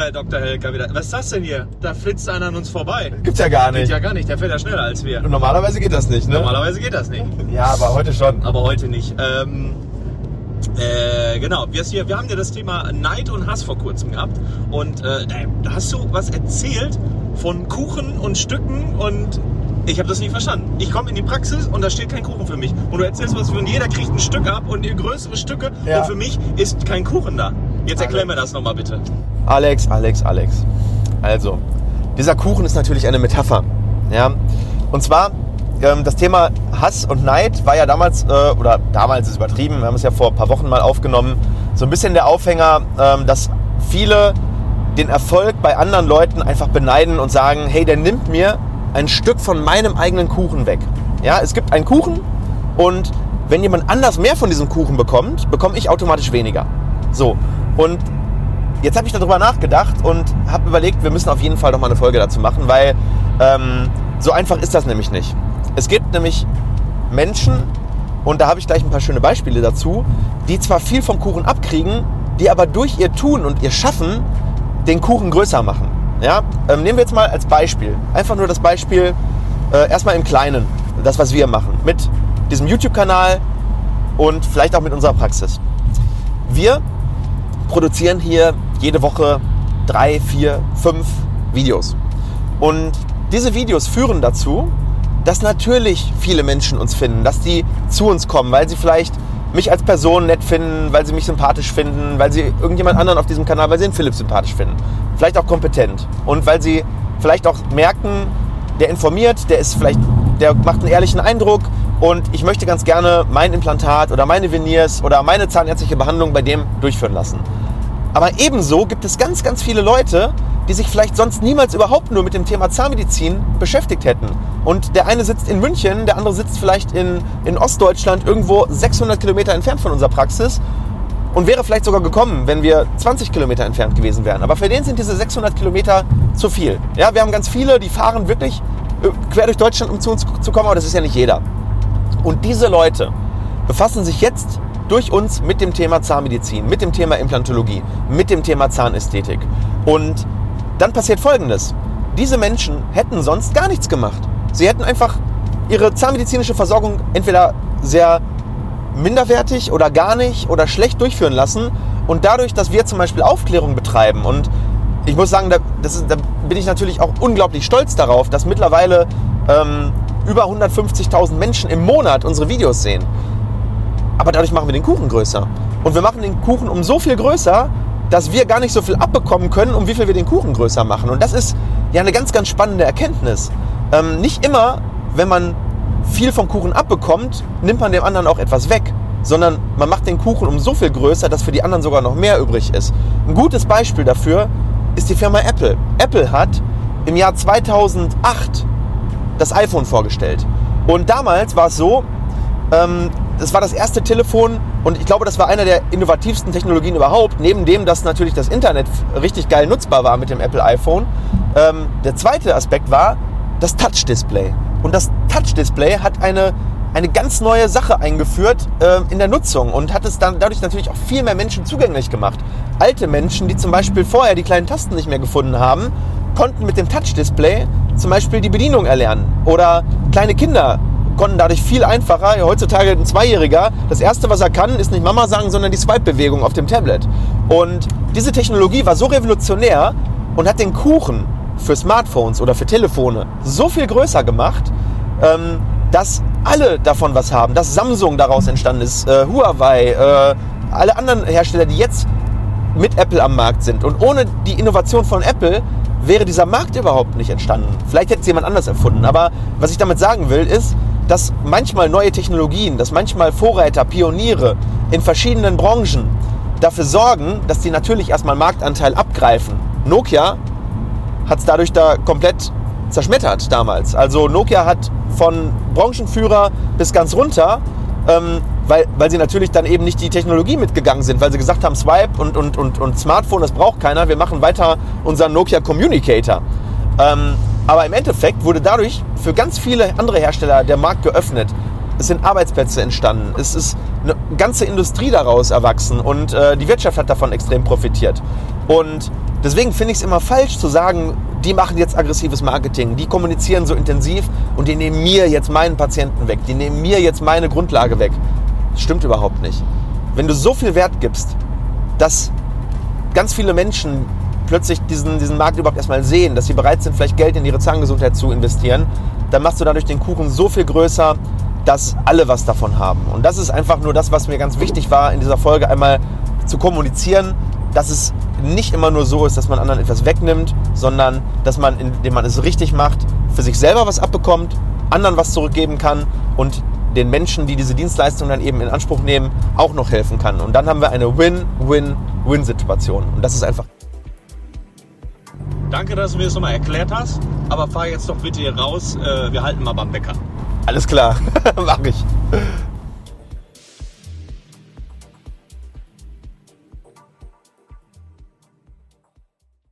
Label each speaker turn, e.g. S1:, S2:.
S1: Herr Dr. Helker wieder. Was ist das denn hier? Da flitzt einer an uns vorbei.
S2: Gibt's ja gar
S1: Geht
S2: nicht.
S1: ja gar nicht, der fährt ja schneller als wir.
S2: Und normalerweise geht das nicht, ne?
S1: Normalerweise geht das nicht.
S2: Ja, aber heute schon.
S1: Aber heute nicht. Ähm, äh, genau, wir, hier, wir haben ja das Thema Neid und Hass vor kurzem gehabt. Und äh, da hast du was erzählt von Kuchen und Stücken und ich habe das nicht verstanden. Ich komme in die Praxis und da steht kein Kuchen für mich. Und du erzählst was von jeder kriegt ein Stück ab und größere Stücke
S2: Ja.
S1: und für mich ist kein Kuchen da. Jetzt erklär
S2: Alex.
S1: mir das nochmal bitte.
S2: Alex, Alex, Alex. Also, dieser Kuchen ist natürlich eine Metapher. Ja? Und zwar, ähm, das Thema Hass und Neid war ja damals, äh, oder damals ist übertrieben, wir haben es ja vor ein paar Wochen mal aufgenommen, so ein bisschen der Aufhänger, ähm, dass viele den Erfolg bei anderen Leuten einfach beneiden und sagen, hey, der nimmt mir ein Stück von meinem eigenen Kuchen weg. Ja, es gibt einen Kuchen und wenn jemand anders mehr von diesem Kuchen bekommt, bekomme ich automatisch weniger. So, und jetzt habe ich darüber nachgedacht und habe überlegt, wir müssen auf jeden Fall noch mal eine Folge dazu machen, weil ähm, so einfach ist das nämlich nicht. Es gibt nämlich Menschen, und da habe ich gleich ein paar schöne Beispiele dazu, die zwar viel vom Kuchen abkriegen, die aber durch ihr Tun und ihr Schaffen den Kuchen größer machen. Ja? Ähm, nehmen wir jetzt mal als Beispiel, einfach nur das Beispiel äh, erstmal im Kleinen, das, was wir machen, mit diesem YouTube-Kanal und vielleicht auch mit unserer Praxis. Wir produzieren hier jede Woche drei, vier, fünf Videos. Und diese Videos führen dazu, dass natürlich viele Menschen uns finden, dass die zu uns kommen, weil sie vielleicht mich als Person nett finden, weil sie mich sympathisch finden, weil sie irgendjemand anderen auf diesem Kanal, weil sie den Philipp sympathisch finden. Vielleicht auch kompetent. Und weil sie vielleicht auch merken, der informiert, der ist vielleicht, der macht einen ehrlichen Eindruck und ich möchte ganz gerne mein Implantat oder meine Veneers oder meine zahnärztliche Behandlung bei dem durchführen lassen. Aber ebenso gibt es ganz, ganz viele Leute, die sich vielleicht sonst niemals überhaupt nur mit dem Thema Zahnmedizin beschäftigt hätten. Und der eine sitzt in München, der andere sitzt vielleicht in, in Ostdeutschland, irgendwo 600 Kilometer entfernt von unserer Praxis und wäre vielleicht sogar gekommen, wenn wir 20 Kilometer entfernt gewesen wären. Aber für den sind diese 600 Kilometer zu viel. Ja, wir haben ganz viele, die fahren wirklich äh, quer durch Deutschland, um zu uns zu kommen, aber das ist ja nicht jeder. Und diese Leute befassen sich jetzt durch uns mit dem Thema Zahnmedizin, mit dem Thema Implantologie, mit dem Thema Zahnästhetik. Und dann passiert Folgendes. Diese Menschen hätten sonst gar nichts gemacht. Sie hätten einfach ihre zahnmedizinische Versorgung entweder sehr minderwertig oder gar nicht oder schlecht durchführen lassen. Und dadurch, dass wir zum Beispiel Aufklärung betreiben und ich muss sagen, da, ist, da bin ich natürlich auch unglaublich stolz darauf, dass mittlerweile ähm, über 150.000 Menschen im Monat unsere Videos sehen. Aber dadurch machen wir den Kuchen größer. Und wir machen den Kuchen um so viel größer, dass wir gar nicht so viel abbekommen können, um wie viel wir den Kuchen größer machen. Und das ist ja eine ganz, ganz spannende Erkenntnis. Ähm, nicht immer, wenn man viel vom Kuchen abbekommt, nimmt man dem anderen auch etwas weg. Sondern man macht den Kuchen um so viel größer, dass für die anderen sogar noch mehr übrig ist. Ein gutes Beispiel dafür ist die Firma Apple. Apple hat im Jahr 2008 das iPhone vorgestellt. Und damals war es so, ähm, das war das erste Telefon und ich glaube, das war einer der innovativsten Technologien überhaupt, neben dem, dass natürlich das Internet richtig geil nutzbar war mit dem Apple iPhone. Ähm, der zweite Aspekt war das Touch-Display. Und das Touch-Display hat eine, eine ganz neue Sache eingeführt äh, in der Nutzung und hat es dann dadurch natürlich auch viel mehr Menschen zugänglich gemacht. Alte Menschen, die zum Beispiel vorher die kleinen Tasten nicht mehr gefunden haben, konnten mit dem Touch-Display zum Beispiel die Bedienung erlernen. Oder kleine Kinder konnten dadurch viel einfacher. Heutzutage ein Zweijähriger, das erste, was er kann, ist nicht Mama sagen, sondern die Swipe-Bewegung auf dem Tablet. Und diese Technologie war so revolutionär und hat den Kuchen für Smartphones oder für Telefone so viel größer gemacht, ähm, dass alle davon was haben. Dass Samsung daraus entstanden ist, äh, Huawei, äh, alle anderen Hersteller, die jetzt mit Apple am Markt sind. Und ohne die Innovation von Apple wäre dieser Markt überhaupt nicht entstanden. Vielleicht hätte es jemand anders erfunden. Aber was ich damit sagen will, ist, dass manchmal neue Technologien, dass manchmal Vorreiter, Pioniere in verschiedenen Branchen dafür sorgen, dass die natürlich erstmal Marktanteil abgreifen. Nokia hat es dadurch da komplett zerschmettert damals. Also Nokia hat von Branchenführer bis ganz runter, ähm, weil, weil sie natürlich dann eben nicht die Technologie mitgegangen sind, weil sie gesagt haben, Swipe und, und, und, und Smartphone, das braucht keiner, wir machen weiter unseren Nokia Communicator. Ähm, aber im Endeffekt wurde dadurch für ganz viele andere Hersteller der Markt geöffnet. Es sind Arbeitsplätze entstanden. Es ist eine ganze Industrie daraus erwachsen und äh, die Wirtschaft hat davon extrem profitiert. Und Deswegen finde ich es immer falsch zu sagen, die machen jetzt aggressives Marketing, die kommunizieren so intensiv und die nehmen mir jetzt meinen Patienten weg, die nehmen mir jetzt meine Grundlage weg. Das stimmt überhaupt nicht. Wenn du so viel Wert gibst, dass ganz viele Menschen plötzlich diesen, diesen Markt überhaupt erstmal sehen, dass sie bereit sind, vielleicht Geld in ihre Zahngesundheit zu investieren, dann machst du dadurch den Kuchen so viel größer, dass alle was davon haben. Und das ist einfach nur das, was mir ganz wichtig war, in dieser Folge einmal zu kommunizieren, dass es nicht immer nur so ist, dass man anderen etwas wegnimmt, sondern dass man, indem man es richtig macht, für sich selber was abbekommt, anderen was zurückgeben kann und den Menschen, die diese Dienstleistung dann eben in Anspruch nehmen, auch noch helfen kann. Und dann haben wir eine Win-Win-Win-Situation. Und das ist einfach.
S1: Danke, dass du mir das nochmal erklärt hast. Aber fahr jetzt doch bitte hier raus. Äh, wir halten mal beim Bäcker.
S2: Alles klar, mach ich.